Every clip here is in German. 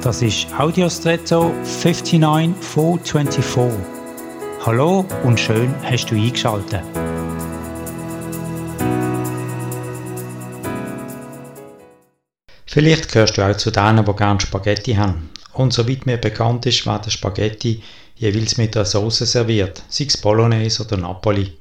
Das ist Audiostretto 59424. Hallo und schön hast du eingeschaltet. Vielleicht gehörst du auch zu denen, die gerne Spaghetti haben. Und soweit mir bekannt ist, werden Spaghetti jeweils mit einer Sauce serviert, sei es Bolognese oder Napoli.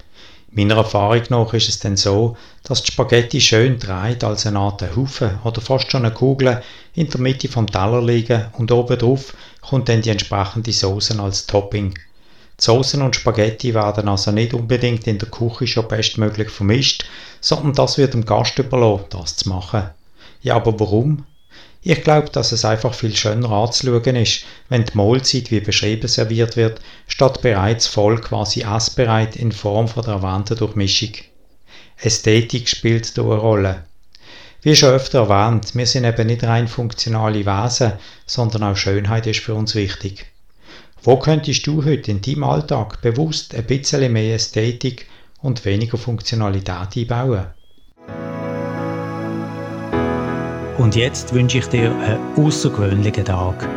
Meiner Erfahrung nach ist es dann so, dass die Spaghetti schön dreht als eine Art Haufen oder fast schon eine Kugel in der Mitte vom Teller liegen und oben drauf kommt dann die entsprechende Soße als Topping. Die Soßen und Spaghetti werden also nicht unbedingt in der Küche schon bestmöglich vermischt, sondern das wird dem Gast überlassen, das zu machen. Ja, aber warum? Ich glaube, dass es einfach viel schöner anzuschauen ist, wenn die Mahlzeit wie beschrieben serviert wird, statt bereits voll quasi essbereit in Form von der erwähnten Durchmischung. Ästhetik spielt hier eine Rolle. Wie schon öfter erwähnt, wir sind eben nicht rein funktionale Wesen, sondern auch Schönheit ist für uns wichtig. Wo könntest du heute in deinem Alltag bewusst ein bisschen mehr Ästhetik und weniger Funktionalität einbauen? Und jetzt wünsche ich dir einen außergewöhnlichen Tag.